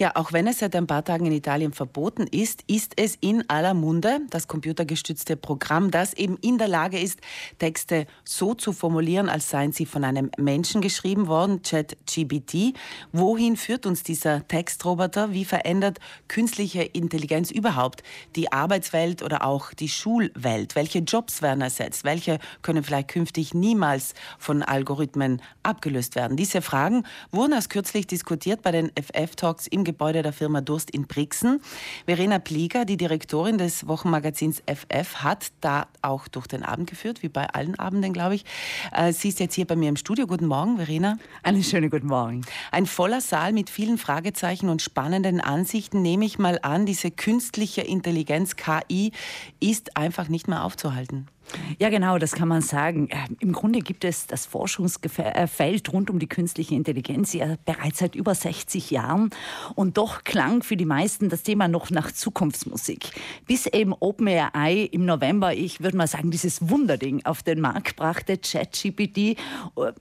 Ja, auch wenn es seit ein paar Tagen in Italien verboten ist, ist es in aller Munde das computergestützte Programm, das eben in der Lage ist, Texte so zu formulieren, als seien sie von einem Menschen geschrieben worden, ChatGPT. Wohin führt uns dieser Textroboter? Wie verändert künstliche Intelligenz überhaupt die Arbeitswelt oder auch die Schulwelt? Welche Jobs werden ersetzt? Welche können vielleicht künftig niemals von Algorithmen abgelöst werden? Diese Fragen wurden erst kürzlich diskutiert bei den FF-Talks im Gebäude der Firma Durst in Brixen. Verena Plieger, die Direktorin des Wochenmagazins FF, hat da auch durch den Abend geführt, wie bei allen Abenden, glaube ich. Äh, sie ist jetzt hier bei mir im Studio. Guten Morgen, Verena. Einen schönen guten Morgen. Ein voller Saal mit vielen Fragezeichen und spannenden Ansichten, nehme ich mal an. Diese künstliche Intelligenz, KI, ist einfach nicht mehr aufzuhalten. Ja, genau, das kann man sagen. Äh, Im Grunde gibt es das Forschungsfeld rund um die künstliche Intelligenz ja bereits seit über 60 Jahren. Und doch klang für die meisten das Thema noch nach Zukunftsmusik. Bis eben OpenAI im November, ich würde mal sagen, dieses Wunderding auf den Markt brachte, ChatGPT. Äh,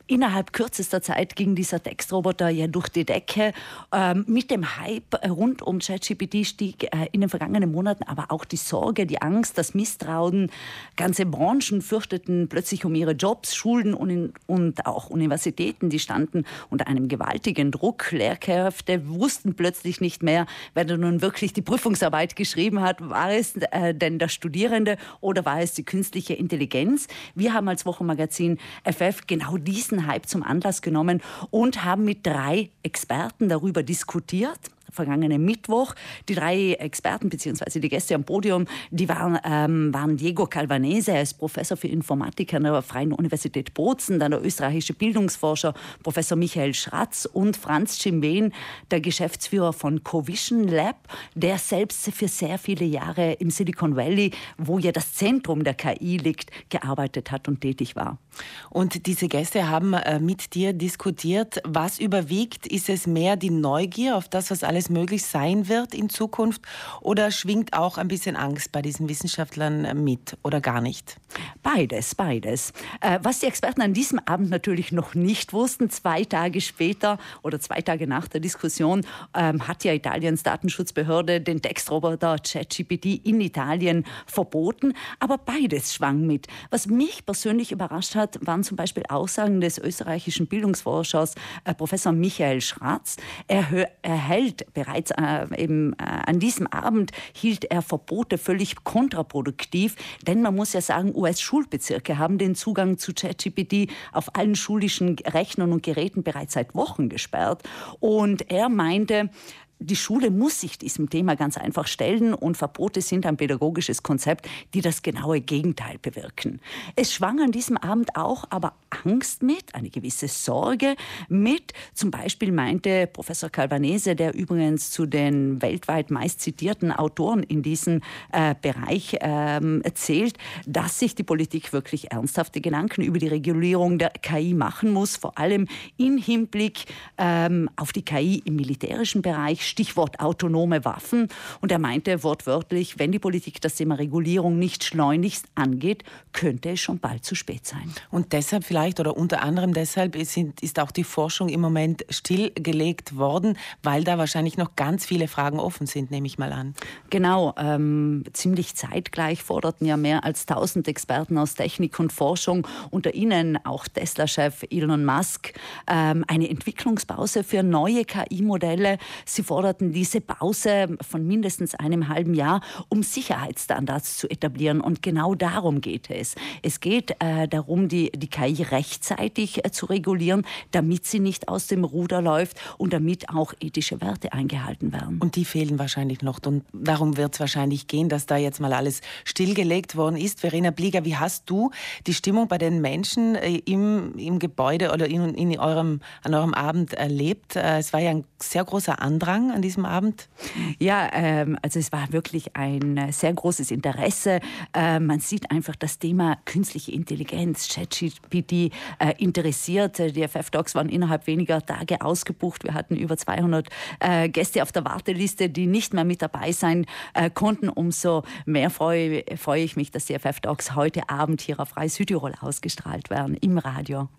innerhalb kürzester Zeit ging dieser Textroboter ja durch die Decke. Ähm, mit dem Hype rund um ChatGPT stieg äh, in den vergangenen Monaten aber auch die Sorge, die Angst, das Misstrauen, ganze Branchen fürchteten plötzlich um ihre Jobs, Schulen und, und auch Universitäten, die standen unter einem gewaltigen Druck. Lehrkräfte wussten plötzlich nicht mehr, wer nun wirklich die Prüfungsarbeit geschrieben hat. War es äh, denn der Studierende oder war es die künstliche Intelligenz? Wir haben als Wochenmagazin FF genau diesen Hype zum Anlass genommen und haben mit drei Experten darüber diskutiert vergangenen Mittwoch. Die drei Experten bzw. die Gäste am Podium, die waren, ähm, waren Diego Calvanese, er ist Professor für Informatik an der Freien Universität Bozen, dann der österreichische Bildungsforscher Professor Michael Schratz und Franz Cimben, der Geschäftsführer von Covision Lab, der selbst für sehr viele Jahre im Silicon Valley, wo ja das Zentrum der KI liegt, gearbeitet hat und tätig war. Und diese Gäste haben äh, mit dir diskutiert, was überwiegt? Ist es mehr die Neugier auf das, was alles möglich sein wird in Zukunft? Oder schwingt auch ein bisschen Angst bei diesen Wissenschaftlern mit oder gar nicht? Beides, beides. Äh, was die Experten an diesem Abend natürlich noch nicht wussten, zwei Tage später oder zwei Tage nach der Diskussion ähm, hat ja Italiens Datenschutzbehörde den Textroboter ChatGPT in Italien verboten. Aber beides schwang mit. Was mich persönlich überrascht hat, waren zum Beispiel Aussagen des österreichischen Bildungsforschers äh, Professor Michael Schratz. Er, er hält bereits äh, eben, äh, an diesem Abend hielt er Verbote völlig kontraproduktiv, denn man muss ja sagen, US-Schulbezirke haben den Zugang zu ChatGPT auf allen schulischen Rechnern und Geräten bereits seit Wochen gesperrt. Und er meinte, die Schule muss sich diesem Thema ganz einfach stellen und Verbote sind ein pädagogisches Konzept, die das genaue Gegenteil bewirken. Es schwang an diesem Abend auch aber Angst mit, eine gewisse Sorge mit. Zum Beispiel meinte Professor Calvanese, der übrigens zu den weltweit meist zitierten Autoren in diesem äh, Bereich ähm, zählt, dass sich die Politik wirklich ernsthafte Gedanken über die Regulierung der KI machen muss, vor allem im Hinblick ähm, auf die KI im militärischen Bereich Stichwort autonome Waffen. Und er meinte wortwörtlich, wenn die Politik das Thema Regulierung nicht schleunigst angeht, könnte es schon bald zu spät sein. Und deshalb vielleicht oder unter anderem deshalb ist, ist auch die Forschung im Moment stillgelegt worden, weil da wahrscheinlich noch ganz viele Fragen offen sind, nehme ich mal an. Genau, ähm, ziemlich zeitgleich forderten ja mehr als 1000 Experten aus Technik und Forschung, unter ihnen auch Tesla-Chef Elon Musk, ähm, eine Entwicklungspause für neue KI-Modelle. Sie forderten diese Pause von mindestens einem halben Jahr, um Sicherheitsstandards zu etablieren. Und genau darum geht es. Es geht äh, darum, die, die KI rechtzeitig äh, zu regulieren, damit sie nicht aus dem Ruder läuft und damit auch ethische Werte eingehalten werden. Und die fehlen wahrscheinlich noch. Und darum wird es wahrscheinlich gehen, dass da jetzt mal alles stillgelegt worden ist. Verena Blieger, wie hast du die Stimmung bei den Menschen äh, im, im Gebäude oder in, in eurem, an eurem Abend erlebt? Äh, es war ja ein sehr großer Andrang an diesem Abend? Ja, ähm, also es war wirklich ein äh, sehr großes Interesse. Äh, man sieht einfach das Thema künstliche Intelligenz, ChatGPT äh, interessiert. Die FF-Docs waren innerhalb weniger Tage ausgebucht. Wir hatten über 200 äh, Gäste auf der Warteliste, die nicht mehr mit dabei sein äh, konnten. Umso mehr freue, freue ich mich, dass die FF-Docs heute Abend hier auf Freie Südtirol ausgestrahlt werden, im Radio.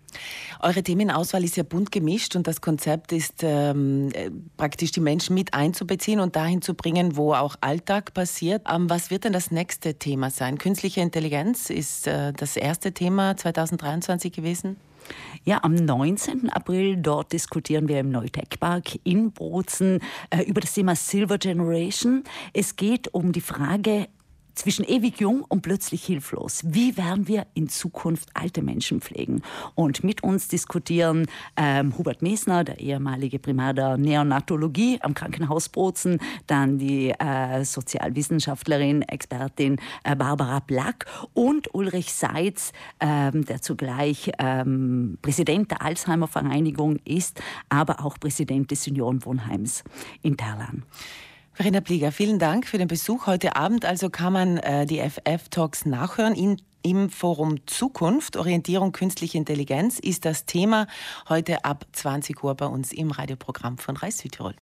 Eure Themenauswahl ist ja bunt gemischt und das Konzept ist ähm, äh, praktisch die Menschen Menschen mit einzubeziehen und dahin zu bringen, wo auch Alltag passiert. Ähm, was wird denn das nächste Thema sein? Künstliche Intelligenz ist äh, das erste Thema 2023 gewesen? Ja, am 19. April dort diskutieren wir im Neutech-Park in Bozen äh, über das Thema Silver Generation. Es geht um die Frage, zwischen ewig jung und plötzlich hilflos. Wie werden wir in Zukunft alte Menschen pflegen? Und mit uns diskutieren ähm, Hubert Mesner, der ehemalige Primar der Neonatologie am Krankenhaus Bozen, dann die äh, Sozialwissenschaftlerin, Expertin äh, Barbara Black und Ulrich Seitz, ähm, der zugleich ähm, Präsident der Alzheimer-Vereinigung ist, aber auch Präsident des Seniorenwohnheims in Terlan. Verena Plieger, vielen Dank für den Besuch. Heute Abend also kann man äh, die FF-Talks nachhören. In, Im Forum Zukunft, Orientierung künstliche Intelligenz, ist das Thema heute ab 20 Uhr bei uns im Radioprogramm von Reis Südtirol.